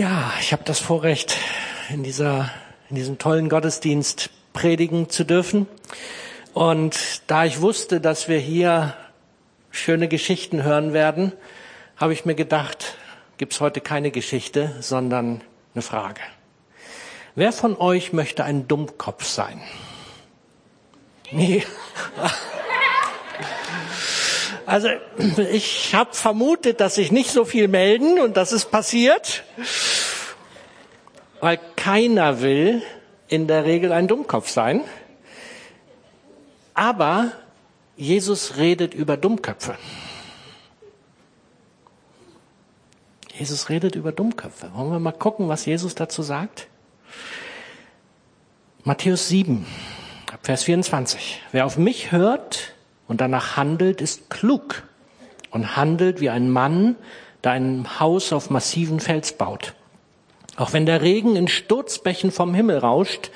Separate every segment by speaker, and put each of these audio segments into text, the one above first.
Speaker 1: Ja, ich habe das Vorrecht, in, dieser, in diesem tollen Gottesdienst predigen zu dürfen. Und da ich wusste, dass wir hier schöne Geschichten hören werden, habe ich mir gedacht, gibt's heute keine Geschichte, sondern eine Frage. Wer von euch möchte ein Dummkopf sein? Nee. Also ich habe vermutet, dass sich nicht so viel melden und das ist passiert, weil keiner will in der Regel ein Dummkopf sein. Aber Jesus redet über Dummköpfe. Jesus redet über Dummköpfe. Wollen wir mal gucken, was Jesus dazu sagt? Matthäus 7, Vers 24. Wer auf mich hört und danach handelt, ist klug und handelt wie ein Mann, der ein Haus auf massiven Fels baut. Auch wenn der Regen in Sturzbächen vom Himmel rauscht,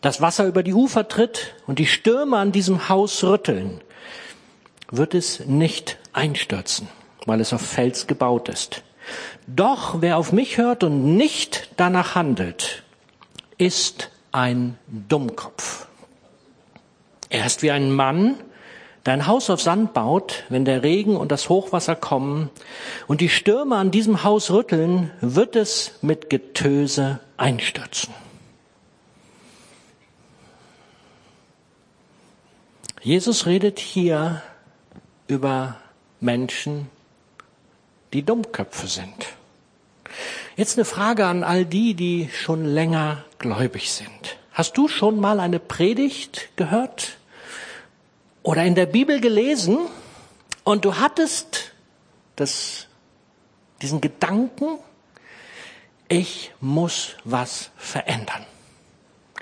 Speaker 1: das Wasser über die Ufer tritt und die Stürme an diesem Haus rütteln, wird es nicht einstürzen, weil es auf Fels gebaut ist. Doch wer auf mich hört und nicht danach handelt, ist ein Dummkopf. Er ist wie ein Mann, dein Haus auf Sand baut, wenn der Regen und das Hochwasser kommen und die Stürme an diesem Haus rütteln, wird es mit Getöse einstürzen. Jesus redet hier über Menschen, die Dummköpfe sind. Jetzt eine Frage an all die, die schon länger gläubig sind. Hast du schon mal eine Predigt gehört oder in der Bibel gelesen und du hattest das, diesen Gedanken, ich muss was verändern.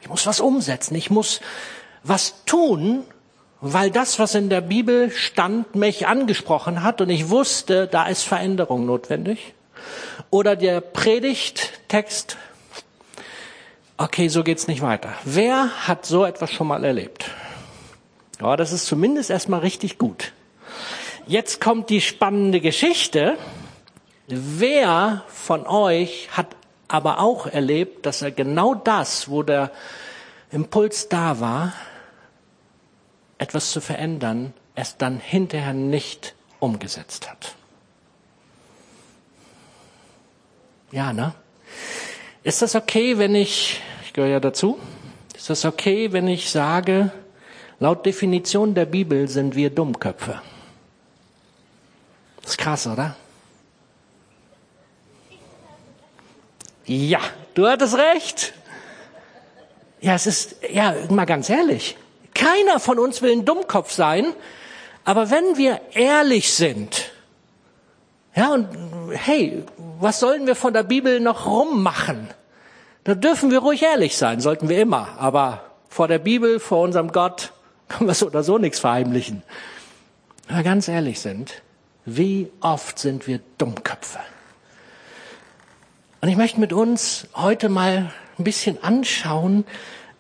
Speaker 1: Ich muss was umsetzen. Ich muss was tun, weil das, was in der Bibel stand, mich angesprochen hat und ich wusste, da ist Veränderung notwendig. Oder der Predigttext, okay, so geht's nicht weiter. Wer hat so etwas schon mal erlebt? Ja, das ist zumindest erstmal richtig gut. Jetzt kommt die spannende Geschichte. Wer von euch hat aber auch erlebt, dass er genau das, wo der Impuls da war, etwas zu verändern, es dann hinterher nicht umgesetzt hat? Ja, ne? Ist das okay, wenn ich, ich gehöre ja dazu, ist das okay, wenn ich sage, Laut Definition der Bibel sind wir Dummköpfe. Ist krass, oder? Ja, du hattest recht. Ja, es ist, ja, mal ganz ehrlich. Keiner von uns will ein Dummkopf sein, aber wenn wir ehrlich sind, ja, und hey, was sollen wir von der Bibel noch rummachen? Da dürfen wir ruhig ehrlich sein, sollten wir immer, aber vor der Bibel, vor unserem Gott, können wir so oder so nichts verheimlichen. Wenn wir ganz ehrlich sind, wie oft sind wir Dummköpfe? Und ich möchte mit uns heute mal ein bisschen anschauen,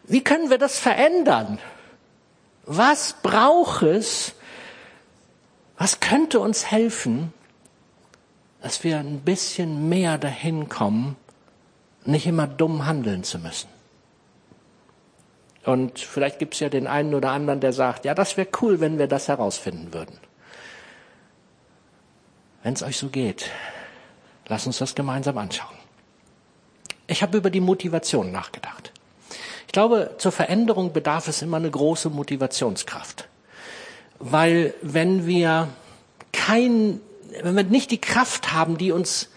Speaker 1: wie können wir das verändern? Was braucht es? Was könnte uns helfen, dass wir ein bisschen mehr dahin kommen, nicht immer dumm handeln zu müssen? Und vielleicht gibt es ja den einen oder anderen, der sagt, ja, das wäre cool, wenn wir das herausfinden würden. Wenn es euch so geht, lasst uns das gemeinsam anschauen. Ich habe über die Motivation nachgedacht. Ich glaube, zur Veränderung bedarf es immer eine große Motivationskraft. Weil wenn wir kein, wenn wir nicht die Kraft haben, die uns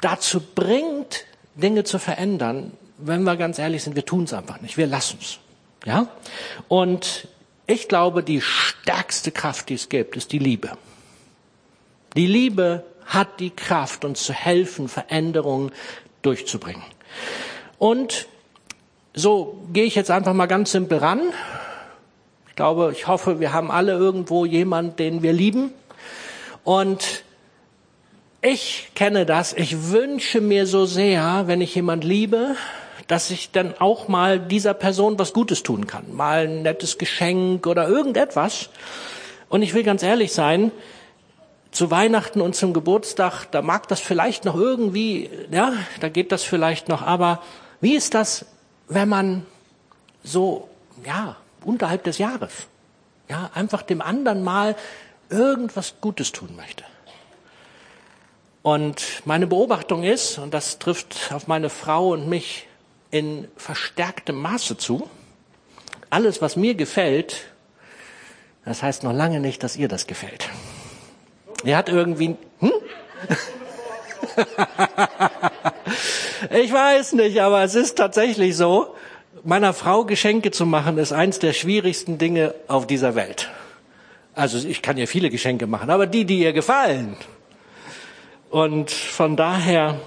Speaker 1: dazu bringt, Dinge zu verändern, wenn wir ganz ehrlich sind, wir tun es einfach nicht. Wir lassen es. Ja? Und ich glaube, die stärkste Kraft, die es gibt, ist die Liebe. Die Liebe hat die Kraft, uns zu helfen, Veränderungen durchzubringen. Und so gehe ich jetzt einfach mal ganz simpel ran. Ich glaube, ich hoffe, wir haben alle irgendwo jemanden, den wir lieben. Und ich kenne das. Ich wünsche mir so sehr, wenn ich jemand liebe, dass ich dann auch mal dieser Person was Gutes tun kann. Mal ein nettes Geschenk oder irgendetwas. Und ich will ganz ehrlich sein, zu Weihnachten und zum Geburtstag, da mag das vielleicht noch irgendwie, ja, da geht das vielleicht noch, aber wie ist das, wenn man so, ja, unterhalb des Jahres, ja, einfach dem anderen mal irgendwas Gutes tun möchte? Und meine Beobachtung ist, und das trifft auf meine Frau und mich in verstärktem Maße zu, alles, was mir gefällt, das heißt noch lange nicht, dass ihr das gefällt. Er hat irgendwie, hm? ich weiß nicht, aber es ist tatsächlich so, meiner Frau Geschenke zu machen, ist eins der schwierigsten Dinge auf dieser Welt. Also ich kann ihr viele Geschenke machen, aber die, die ihr gefallen. Und von daher,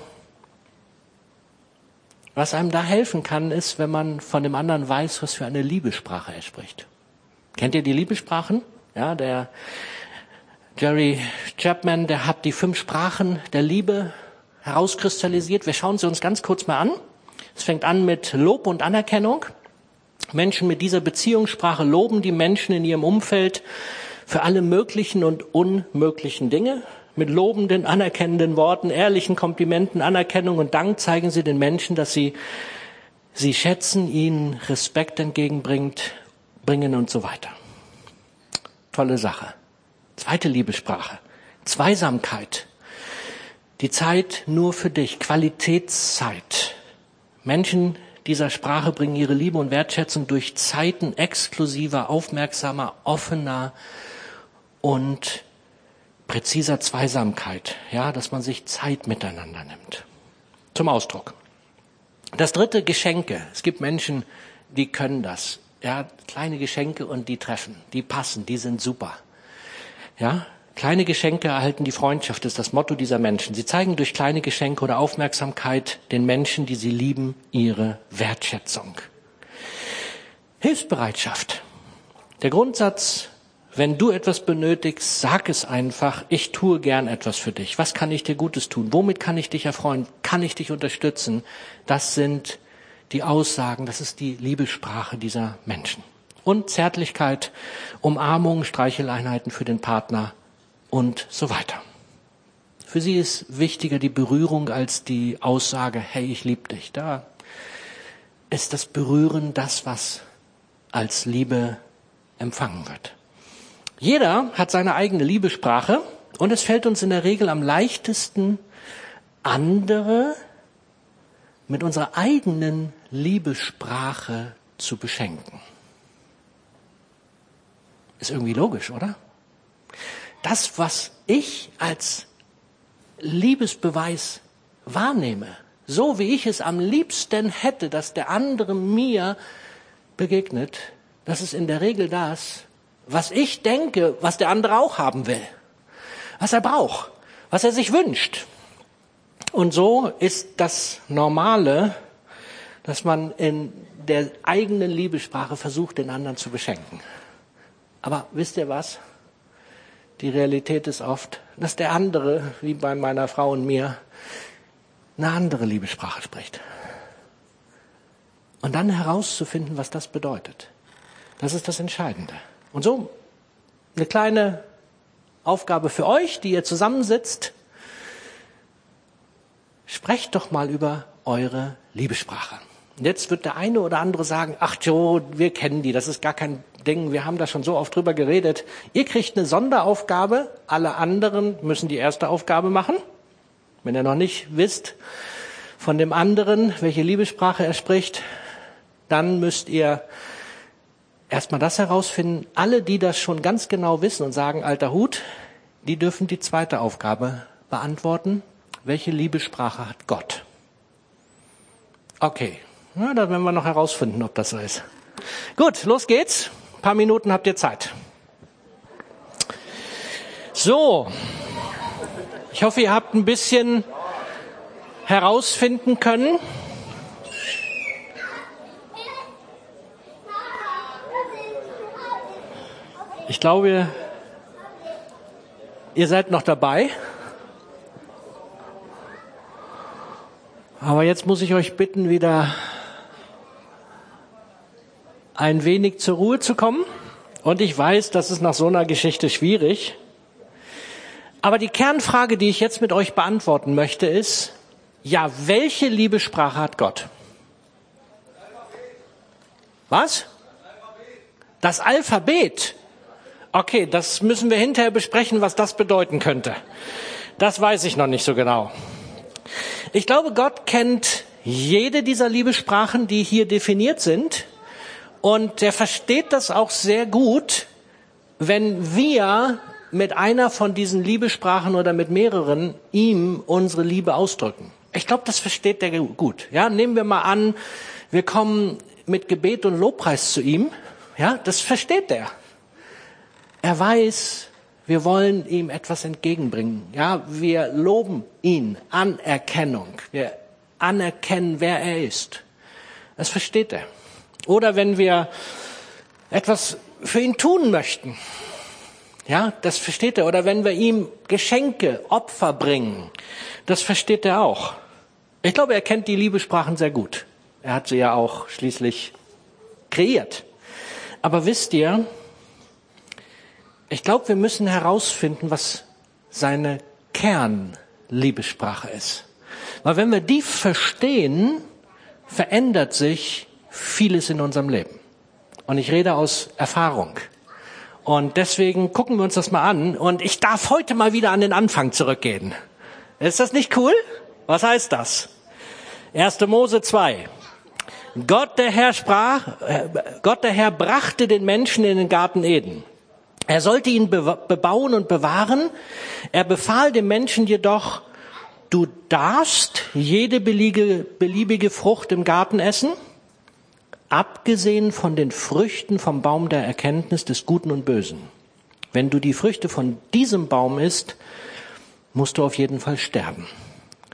Speaker 1: was einem da helfen kann, ist, wenn man von dem anderen weiß, was für eine Liebessprache er spricht. Kennt ihr die Liebessprachen? Ja, der Jerry Chapman, der hat die fünf Sprachen der Liebe herauskristallisiert. Wir schauen sie uns ganz kurz mal an. Es fängt an mit Lob und Anerkennung. Menschen mit dieser Beziehungssprache loben die Menschen in ihrem Umfeld für alle möglichen und unmöglichen Dinge. Mit lobenden, anerkennenden Worten, ehrlichen Komplimenten, Anerkennung und Dank zeigen sie den Menschen, dass sie sie schätzen, ihnen Respekt entgegenbringt, bringen und so weiter. Tolle Sache. Zweite Liebessprache. Zweisamkeit. Die Zeit nur für dich. Qualitätszeit. Menschen dieser Sprache bringen ihre Liebe und Wertschätzung durch Zeiten exklusiver, aufmerksamer, offener und präziser Zweisamkeit. Ja, dass man sich Zeit miteinander nimmt. Zum Ausdruck. Das dritte, Geschenke. Es gibt Menschen, die können das. Ja, kleine Geschenke und die treffen, die passen, die sind super. Ja, kleine Geschenke erhalten die Freundschaft, ist das Motto dieser Menschen. Sie zeigen durch kleine Geschenke oder Aufmerksamkeit den Menschen, die sie lieben, ihre Wertschätzung. Hilfsbereitschaft. Der Grundsatz, wenn du etwas benötigst, sag es einfach, ich tue gern etwas für dich. Was kann ich dir Gutes tun? Womit kann ich dich erfreuen? Kann ich dich unterstützen? Das sind die Aussagen, das ist die Liebessprache dieser Menschen und Zärtlichkeit, Umarmung, Streicheleinheiten für den Partner und so weiter. Für sie ist wichtiger die Berührung als die Aussage, hey, ich liebe dich. Da ist das Berühren das, was als Liebe empfangen wird. Jeder hat seine eigene Liebesprache und es fällt uns in der Regel am leichtesten, andere mit unserer eigenen Liebessprache zu beschenken. Ist irgendwie logisch, oder? Das, was ich als Liebesbeweis wahrnehme, so wie ich es am liebsten hätte, dass der andere mir begegnet, das ist in der Regel das, was ich denke, was der andere auch haben will, was er braucht, was er sich wünscht. Und so ist das Normale, dass man in der eigenen Liebessprache versucht, den anderen zu beschenken. Aber wisst ihr was? Die Realität ist oft, dass der andere, wie bei meiner Frau und mir, eine andere Liebessprache spricht. Und dann herauszufinden, was das bedeutet. Das ist das Entscheidende. Und so eine kleine Aufgabe für euch, die ihr zusammensitzt. Sprecht doch mal über eure Liebessprache. Und jetzt wird der eine oder andere sagen, ach Joe, wir kennen die, das ist gar kein Ding, wir haben da schon so oft drüber geredet. Ihr kriegt eine Sonderaufgabe, alle anderen müssen die erste Aufgabe machen. Wenn ihr noch nicht wisst von dem anderen, welche Liebessprache er spricht, dann müsst ihr erstmal das herausfinden. Alle, die das schon ganz genau wissen und sagen, alter Hut, die dürfen die zweite Aufgabe beantworten. Welche Liebessprache hat Gott? Okay, ja, da werden wir noch herausfinden, ob das so ist. Gut, los geht's. Ein paar Minuten habt ihr Zeit. So, ich hoffe, ihr habt ein bisschen herausfinden können. Ich glaube, ihr seid noch dabei. Aber jetzt muss ich euch bitten, wieder ein wenig zur Ruhe zu kommen. Und ich weiß, das ist nach so einer Geschichte schwierig. Aber die Kernfrage, die ich jetzt mit euch beantworten möchte, ist, ja, welche Liebesprache hat Gott? Was? Das Alphabet. Okay, das müssen wir hinterher besprechen, was das bedeuten könnte. Das weiß ich noch nicht so genau. Ich glaube, Gott kennt jede dieser Liebesprachen, die hier definiert sind. Und er versteht das auch sehr gut, wenn wir mit einer von diesen Liebesprachen oder mit mehreren ihm unsere Liebe ausdrücken. Ich glaube, das versteht er gut. Ja, nehmen wir mal an, wir kommen mit Gebet und Lobpreis zu ihm. Ja, das versteht er. Er weiß, wir wollen ihm etwas entgegenbringen. Ja, wir loben ihn. Anerkennung. Wir anerkennen, wer er ist. Das versteht er. Oder wenn wir etwas für ihn tun möchten. Ja, das versteht er. Oder wenn wir ihm Geschenke, Opfer bringen. Das versteht er auch. Ich glaube, er kennt die Liebesprachen sehr gut. Er hat sie ja auch schließlich kreiert. Aber wisst ihr, ich glaube, wir müssen herausfinden, was seine Kernliebessprache ist. Weil wenn wir die verstehen, verändert sich vieles in unserem Leben. Und ich rede aus Erfahrung. Und deswegen gucken wir uns das mal an. Und ich darf heute mal wieder an den Anfang zurückgehen. Ist das nicht cool? Was heißt das? 1. Mose 2. Gott der Herr sprach, äh, Gott der Herr brachte den Menschen in den Garten Eden. Er sollte ihn bebauen und bewahren. Er befahl dem Menschen jedoch, du darfst jede beliebige, Frucht im Garten essen, abgesehen von den Früchten vom Baum der Erkenntnis des Guten und Bösen. Wenn du die Früchte von diesem Baum isst, musst du auf jeden Fall sterben.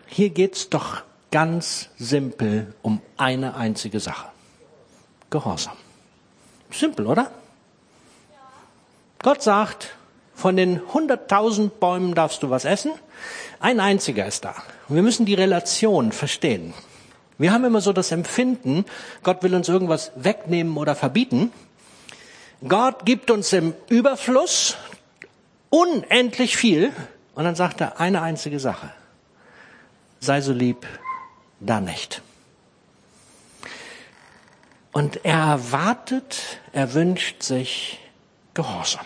Speaker 1: Hier geht's doch ganz simpel um eine einzige Sache. Gehorsam. Simpel, oder? Gott sagt, von den hunderttausend Bäumen darfst du was essen. Ein einziger ist da. Und wir müssen die Relation verstehen. Wir haben immer so das Empfinden, Gott will uns irgendwas wegnehmen oder verbieten. Gott gibt uns im Überfluss unendlich viel. Und dann sagt er eine einzige Sache. Sei so lieb, da nicht. Und er erwartet, er wünscht sich Gehorsam.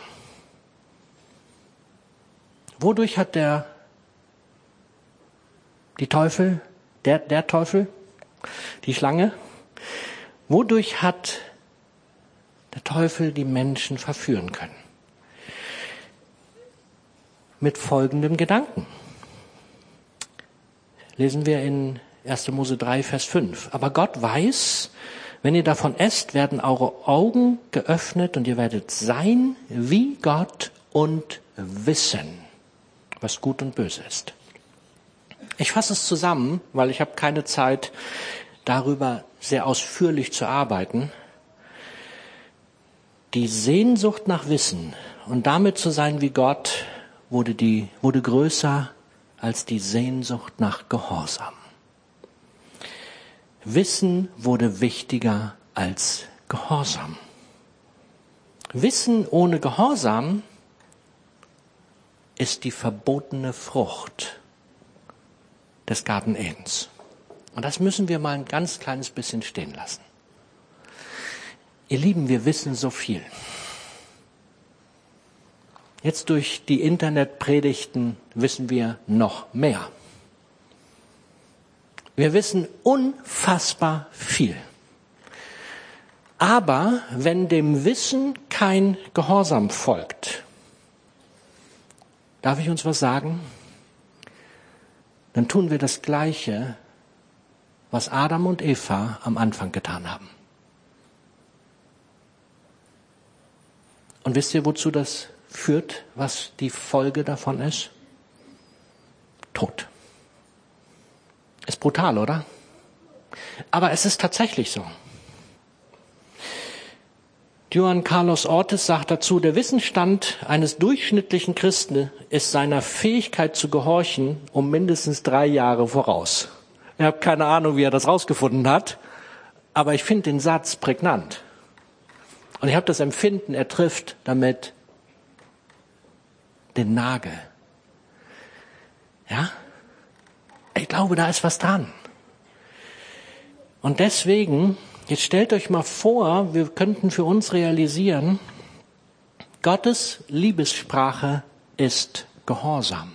Speaker 1: Wodurch hat der, die Teufel, der, der Teufel, die Schlange, wodurch hat der Teufel die Menschen verführen können? Mit folgendem Gedanken. Lesen wir in 1. Mose 3, Vers 5. Aber Gott weiß, wenn ihr davon esst, werden eure Augen geöffnet und ihr werdet sein wie Gott und wissen, was gut und böse ist. Ich fasse es zusammen, weil ich habe keine Zeit, darüber sehr ausführlich zu arbeiten. Die Sehnsucht nach Wissen und damit zu sein wie Gott wurde, die, wurde größer als die Sehnsucht nach Gehorsam. Wissen wurde wichtiger als Gehorsam. Wissen ohne Gehorsam ist die verbotene Frucht des Garten Edens. Und das müssen wir mal ein ganz kleines bisschen stehen lassen. Ihr Lieben, wir wissen so viel. Jetzt durch die Internetpredigten wissen wir noch mehr. Wir wissen unfassbar viel. Aber wenn dem Wissen kein Gehorsam folgt, darf ich uns was sagen? Dann tun wir das Gleiche, was Adam und Eva am Anfang getan haben. Und wisst ihr, wozu das führt, was die Folge davon ist? Tod. Ist brutal, oder? Aber es ist tatsächlich so. Johann Carlos Ortiz sagt dazu, der Wissensstand eines durchschnittlichen Christen ist seiner Fähigkeit zu gehorchen um mindestens drei Jahre voraus. Ich habe keine Ahnung, wie er das rausgefunden hat, aber ich finde den Satz prägnant. Und ich habe das Empfinden, er trifft damit den Nagel. Ja? Ich glaube, da ist was dran. Und deswegen, jetzt stellt euch mal vor, wir könnten für uns realisieren, Gottes Liebessprache ist Gehorsam.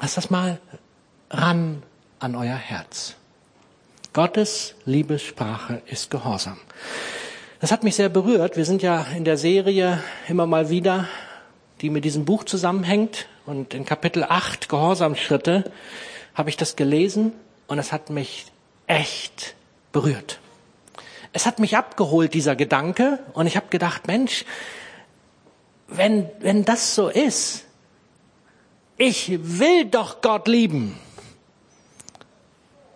Speaker 1: Lass das mal ran an euer Herz. Gottes Liebessprache ist Gehorsam. Das hat mich sehr berührt. Wir sind ja in der Serie immer mal wieder, die mit diesem Buch zusammenhängt. Und in Kapitel 8, Gehorsamschritte, habe ich das gelesen und es hat mich echt berührt. Es hat mich abgeholt, dieser Gedanke, und ich habe gedacht, Mensch, wenn, wenn das so ist, ich will doch Gott lieben.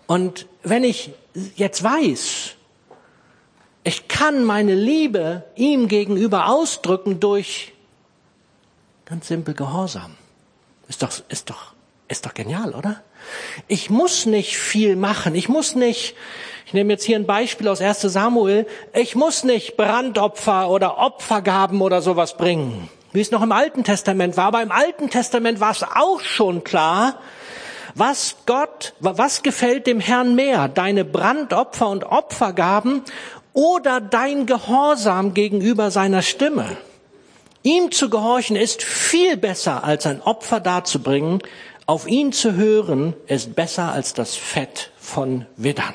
Speaker 1: Und wenn ich jetzt weiß, ich kann meine Liebe ihm gegenüber ausdrücken durch ganz simpel Gehorsam. Ist doch, ist doch, ist doch genial, oder? Ich muss nicht viel machen. Ich muss nicht, ich nehme jetzt hier ein Beispiel aus 1 Samuel, ich muss nicht Brandopfer oder Opfergaben oder sowas bringen, wie es noch im Alten Testament war. Aber im Alten Testament war es auch schon klar, was Gott, was gefällt dem Herrn mehr? Deine Brandopfer und Opfergaben oder dein Gehorsam gegenüber seiner Stimme? Ihm zu gehorchen ist viel besser, als ein Opfer darzubringen. Auf ihn zu hören ist besser als das Fett von Widdern.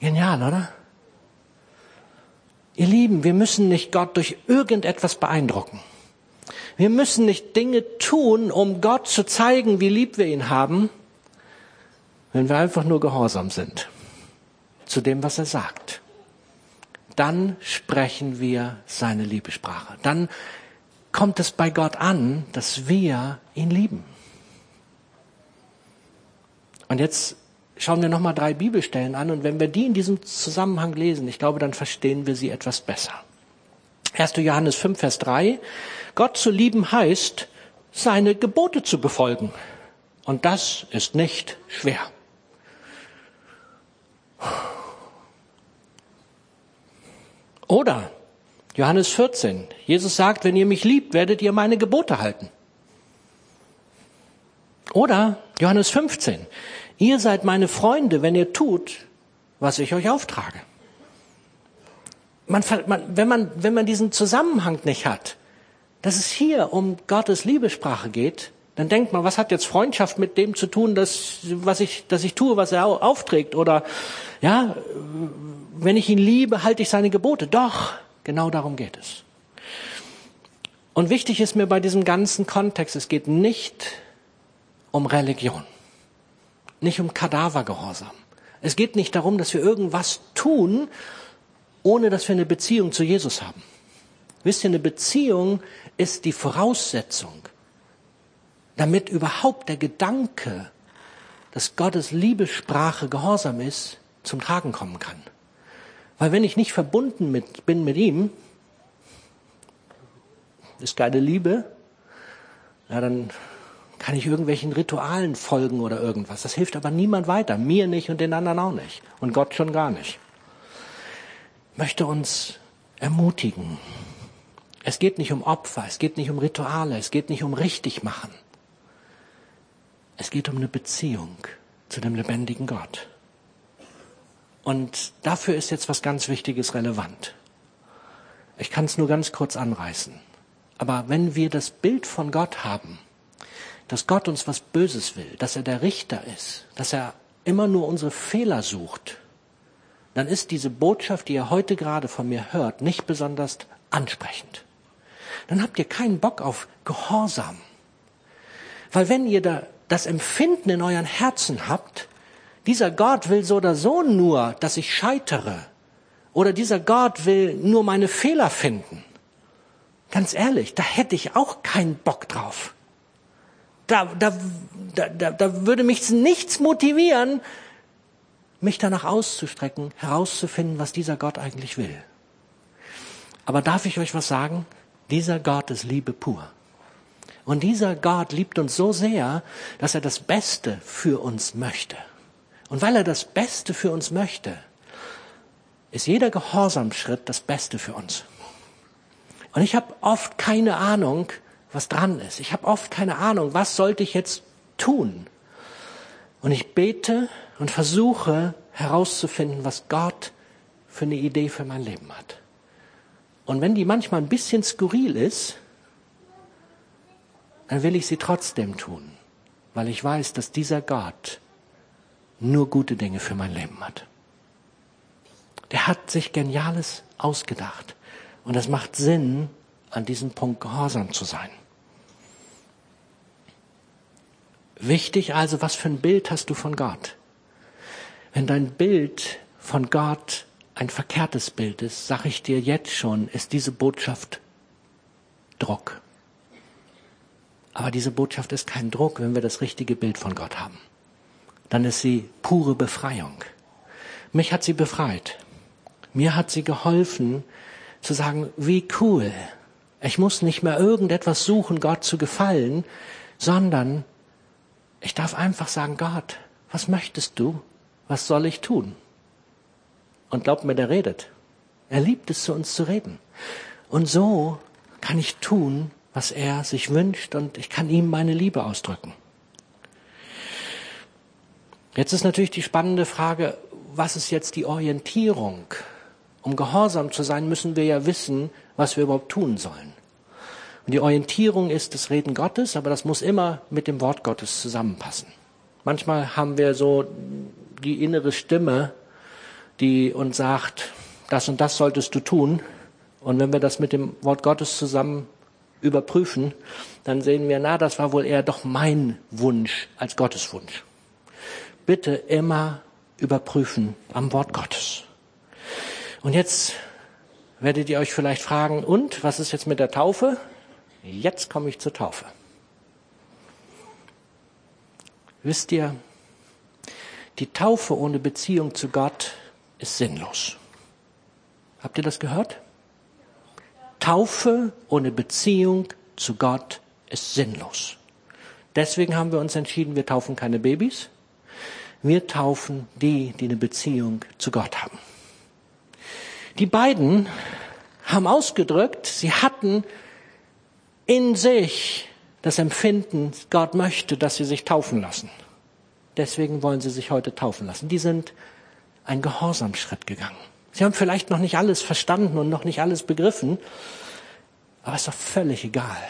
Speaker 1: Genial, oder? Ihr Lieben, wir müssen nicht Gott durch irgendetwas beeindrucken. Wir müssen nicht Dinge tun, um Gott zu zeigen, wie lieb wir ihn haben, wenn wir einfach nur gehorsam sind zu dem, was er sagt dann sprechen wir seine Liebesprache. Dann kommt es bei Gott an, dass wir ihn lieben. Und jetzt schauen wir nochmal drei Bibelstellen an und wenn wir die in diesem Zusammenhang lesen, ich glaube, dann verstehen wir sie etwas besser. 1. Johannes 5, Vers 3. Gott zu lieben heißt, seine Gebote zu befolgen. Und das ist nicht schwer. Oder Johannes 14. Jesus sagt, wenn ihr mich liebt, werdet ihr meine Gebote halten. Oder Johannes 15. Ihr seid meine Freunde, wenn ihr tut, was ich euch auftrage. Man, man, wenn, man, wenn man diesen Zusammenhang nicht hat, dass es hier um Gottes Liebesprache geht, dann denkt man, was hat jetzt Freundschaft mit dem zu tun, dass, was ich, dass ich tue, was er aufträgt? Oder ja, wenn ich ihn liebe, halte ich seine Gebote. Doch, genau darum geht es. Und wichtig ist mir bei diesem ganzen Kontext, es geht nicht um Religion, nicht um Kadavergehorsam. Es geht nicht darum, dass wir irgendwas tun, ohne dass wir eine Beziehung zu Jesus haben. Wisst ihr, eine Beziehung ist die Voraussetzung, damit überhaupt der Gedanke, dass Gottes Liebessprache Gehorsam ist, zum Tragen kommen kann. Weil wenn ich nicht verbunden mit, bin mit ihm, ist keine Liebe, ja, dann kann ich irgendwelchen Ritualen folgen oder irgendwas. Das hilft aber niemand weiter. Mir nicht und den anderen auch nicht. Und Gott schon gar nicht. Ich möchte uns ermutigen. Es geht nicht um Opfer, es geht nicht um Rituale, es geht nicht um richtig machen. Es geht um eine Beziehung zu dem lebendigen Gott. Und dafür ist jetzt was ganz Wichtiges relevant. Ich kann es nur ganz kurz anreißen. Aber wenn wir das Bild von Gott haben, dass Gott uns was Böses will, dass er der Richter ist, dass er immer nur unsere Fehler sucht, dann ist diese Botschaft, die ihr heute gerade von mir hört, nicht besonders ansprechend. Dann habt ihr keinen Bock auf Gehorsam. Weil wenn ihr da das Empfinden in euren Herzen habt, dieser Gott will so oder so nur, dass ich scheitere. Oder dieser Gott will nur meine Fehler finden. Ganz ehrlich, da hätte ich auch keinen Bock drauf. Da, da, da, da würde mich nichts motivieren, mich danach auszustrecken, herauszufinden, was dieser Gott eigentlich will. Aber darf ich euch was sagen? Dieser Gott ist Liebe pur. Und dieser Gott liebt uns so sehr, dass er das Beste für uns möchte. Und weil er das Beste für uns möchte, ist jeder Gehorsamschritt das Beste für uns. Und ich habe oft keine Ahnung, was dran ist. Ich habe oft keine Ahnung, was sollte ich jetzt tun. Und ich bete und versuche herauszufinden, was Gott für eine Idee für mein Leben hat. Und wenn die manchmal ein bisschen skurril ist, dann will ich sie trotzdem tun, weil ich weiß, dass dieser Gott nur gute Dinge für mein Leben hat. Der hat sich Geniales ausgedacht. Und es macht Sinn, an diesem Punkt gehorsam zu sein. Wichtig also, was für ein Bild hast du von Gott? Wenn dein Bild von Gott ein verkehrtes Bild ist, sage ich dir jetzt schon, ist diese Botschaft Druck. Aber diese Botschaft ist kein Druck, wenn wir das richtige Bild von Gott haben. Dann ist sie pure Befreiung. Mich hat sie befreit. Mir hat sie geholfen zu sagen, wie cool. Ich muss nicht mehr irgendetwas suchen, Gott zu gefallen, sondern ich darf einfach sagen, Gott, was möchtest du? Was soll ich tun? Und glaubt mir, der redet. Er liebt es, zu uns zu reden. Und so kann ich tun, was er sich wünscht und ich kann ihm meine Liebe ausdrücken. Jetzt ist natürlich die spannende Frage, was ist jetzt die Orientierung? Um gehorsam zu sein, müssen wir ja wissen, was wir überhaupt tun sollen. Und die Orientierung ist das Reden Gottes, aber das muss immer mit dem Wort Gottes zusammenpassen. Manchmal haben wir so die innere Stimme, die uns sagt, das und das solltest du tun. Und wenn wir das mit dem Wort Gottes zusammen überprüfen, dann sehen wir, na, das war wohl eher doch mein Wunsch als Gottes Wunsch. Bitte immer überprüfen am Wort Gottes. Und jetzt werdet ihr euch vielleicht fragen, und was ist jetzt mit der Taufe? Jetzt komme ich zur Taufe. Wisst ihr, die Taufe ohne Beziehung zu Gott ist sinnlos. Habt ihr das gehört? Taufe ohne Beziehung zu Gott ist sinnlos. Deswegen haben wir uns entschieden, wir taufen keine Babys. Wir taufen die, die eine Beziehung zu Gott haben. Die beiden haben ausgedrückt, sie hatten in sich das Empfinden, Gott möchte, dass sie sich taufen lassen. Deswegen wollen sie sich heute taufen lassen. Die sind einen Gehorsamschritt gegangen. Sie haben vielleicht noch nicht alles verstanden und noch nicht alles begriffen, aber es ist doch völlig egal.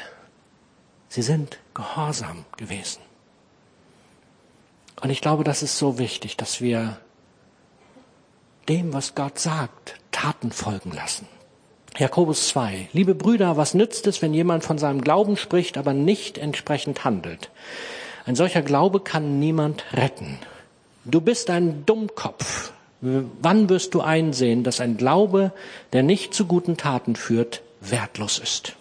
Speaker 1: Sie sind gehorsam gewesen. Und ich glaube, das ist so wichtig, dass wir dem, was Gott sagt, Taten folgen lassen. Jakobus 2. Liebe Brüder, was nützt es, wenn jemand von seinem Glauben spricht, aber nicht entsprechend handelt? Ein solcher Glaube kann niemand retten. Du bist ein Dummkopf. Wann wirst du einsehen, dass ein Glaube, der nicht zu guten Taten führt, wertlos ist?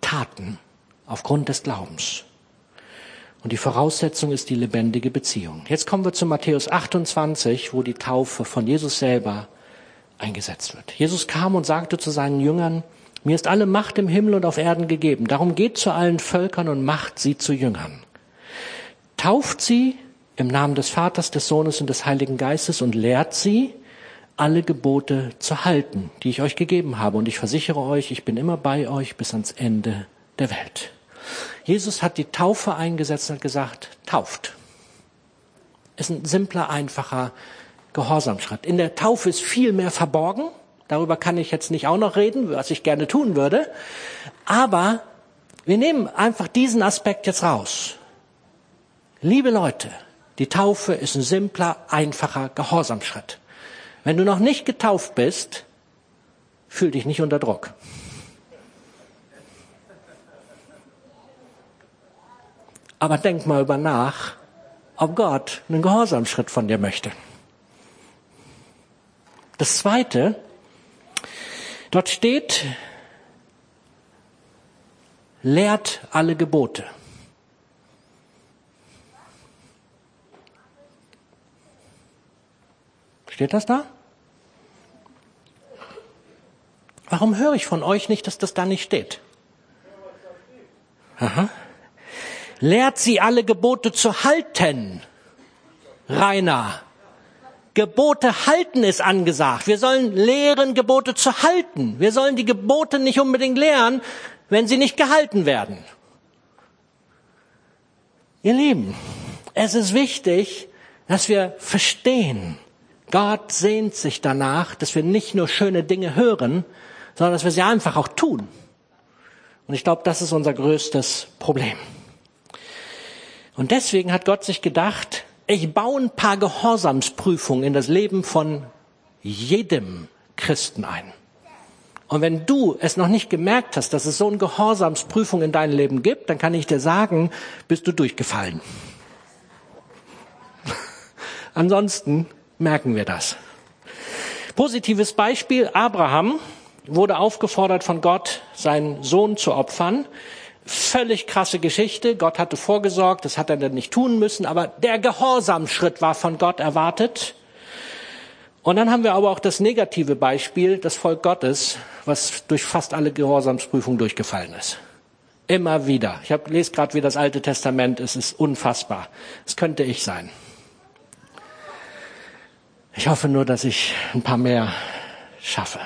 Speaker 1: Taten aufgrund des Glaubens. Und die Voraussetzung ist die lebendige Beziehung. Jetzt kommen wir zu Matthäus 28, wo die Taufe von Jesus selber eingesetzt wird. Jesus kam und sagte zu seinen Jüngern, mir ist alle Macht im Himmel und auf Erden gegeben. Darum geht zu allen Völkern und macht sie zu Jüngern. Tauft sie im Namen des Vaters, des Sohnes und des Heiligen Geistes und lehrt sie, alle Gebote zu halten, die ich euch gegeben habe. Und ich versichere euch, ich bin immer bei euch bis ans Ende der Welt. Jesus hat die Taufe eingesetzt und gesagt, tauft. Ist ein simpler, einfacher Gehorsamschritt. In der Taufe ist viel mehr verborgen. Darüber kann ich jetzt nicht auch noch reden, was ich gerne tun würde. Aber wir nehmen einfach diesen Aspekt jetzt raus. Liebe Leute, die Taufe ist ein simpler, einfacher Gehorsamschritt. Wenn du noch nicht getauft bist, fühl dich nicht unter Druck. Aber denk mal über nach, ob Gott einen Gehorsamschritt von dir möchte. Das zweite, dort steht, lehrt alle Gebote. Steht das da? Warum höre ich von euch nicht, dass das da nicht steht? Aha. Lehrt sie alle Gebote zu halten. Rainer, Gebote halten ist angesagt. Wir sollen lehren, Gebote zu halten. Wir sollen die Gebote nicht unbedingt lehren, wenn sie nicht gehalten werden. Ihr Lieben, es ist wichtig, dass wir verstehen, Gott sehnt sich danach, dass wir nicht nur schöne Dinge hören, sondern dass wir sie einfach auch tun. Und ich glaube, das ist unser größtes Problem. Und deswegen hat Gott sich gedacht, ich baue ein paar Gehorsamsprüfungen in das Leben von jedem Christen ein. Und wenn du es noch nicht gemerkt hast, dass es so eine Gehorsamsprüfung in deinem Leben gibt, dann kann ich dir sagen, bist du durchgefallen. Ansonsten merken wir das. Positives Beispiel, Abraham wurde aufgefordert von Gott, seinen Sohn zu opfern. Völlig krasse Geschichte. Gott hatte vorgesorgt, das hat er dann nicht tun müssen, aber der Gehorsamschritt war von Gott erwartet. Und dann haben wir aber auch das negative Beispiel, das Volk Gottes, was durch fast alle Gehorsamsprüfungen durchgefallen ist. Immer wieder. Ich hab, lese gerade wie das Alte Testament, es ist unfassbar. Es könnte ich sein. Ich hoffe nur, dass ich ein paar mehr schaffe.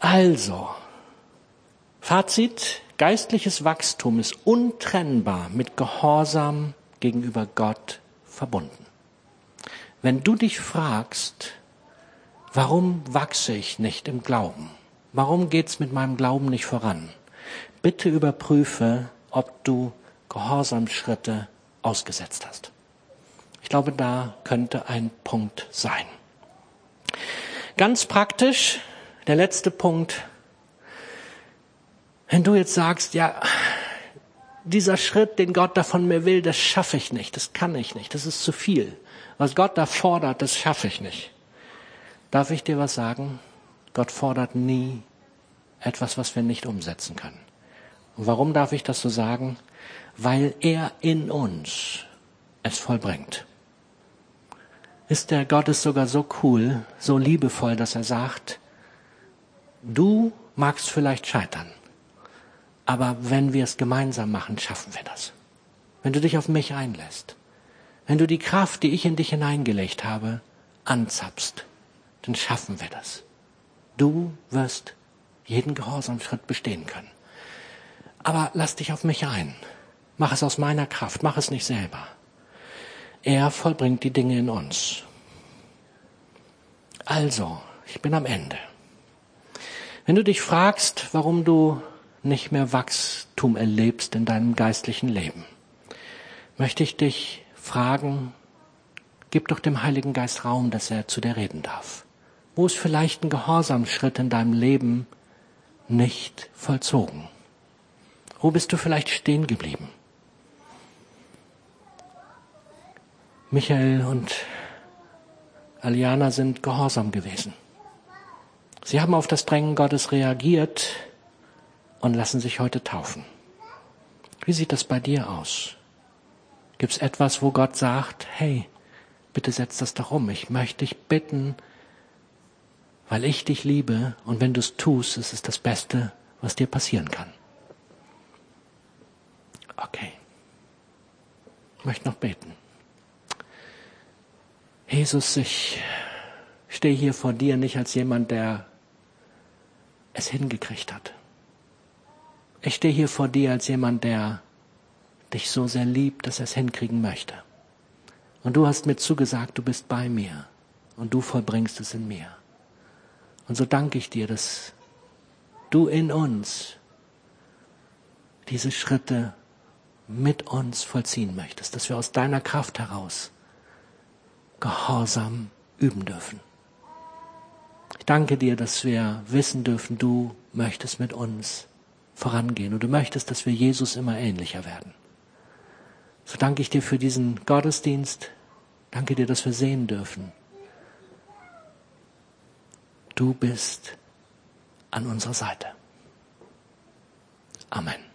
Speaker 1: Also, Fazit, geistliches Wachstum ist untrennbar mit Gehorsam gegenüber Gott verbunden. Wenn du dich fragst, warum wachse ich nicht im Glauben? Warum geht's mit meinem Glauben nicht voran? Bitte überprüfe, ob du Gehorsamschritte ausgesetzt hast. Ich glaube, da könnte ein Punkt sein. Ganz praktisch, der letzte Punkt. Wenn du jetzt sagst, ja, dieser Schritt, den Gott da von mir will, das schaffe ich nicht, das kann ich nicht, das ist zu viel. Was Gott da fordert, das schaffe ich nicht. Darf ich dir was sagen? Gott fordert nie etwas, was wir nicht umsetzen können. Und warum darf ich das so sagen? Weil er in uns es vollbringt ist der Gott ist sogar so cool, so liebevoll, dass er sagt, du magst vielleicht scheitern, aber wenn wir es gemeinsam machen, schaffen wir das. Wenn du dich auf mich einlässt, wenn du die Kraft, die ich in dich hineingelegt habe, anzapfst, dann schaffen wir das. Du wirst jeden Gehorsamschritt bestehen können. Aber lass dich auf mich ein. Mach es aus meiner Kraft, mach es nicht selber. Er vollbringt die Dinge in uns. Also, ich bin am Ende. Wenn du dich fragst, warum du nicht mehr Wachstum erlebst in deinem geistlichen Leben, möchte ich dich fragen, gib doch dem Heiligen Geist Raum, dass er zu dir reden darf. Wo ist vielleicht ein Gehorsamschritt in deinem Leben nicht vollzogen? Wo bist du vielleicht stehen geblieben? Michael und Aliana sind gehorsam gewesen. Sie haben auf das Drängen Gottes reagiert und lassen sich heute taufen. Wie sieht das bei dir aus? Gibt es etwas, wo Gott sagt, hey, bitte setz das doch um. Ich möchte dich bitten, weil ich dich liebe und wenn du es tust, ist es das Beste, was dir passieren kann. Okay. Ich möchte noch beten. Jesus, ich stehe hier vor dir nicht als jemand, der es hingekriegt hat. Ich stehe hier vor dir als jemand, der dich so sehr liebt, dass er es hinkriegen möchte. Und du hast mir zugesagt, du bist bei mir und du vollbringst es in mir. Und so danke ich dir, dass du in uns diese Schritte mit uns vollziehen möchtest, dass wir aus deiner Kraft heraus Gehorsam üben dürfen. Ich danke dir, dass wir wissen dürfen, du möchtest mit uns vorangehen und du möchtest, dass wir Jesus immer ähnlicher werden. So danke ich dir für diesen Gottesdienst. Danke dir, dass wir sehen dürfen. Du bist an unserer Seite. Amen.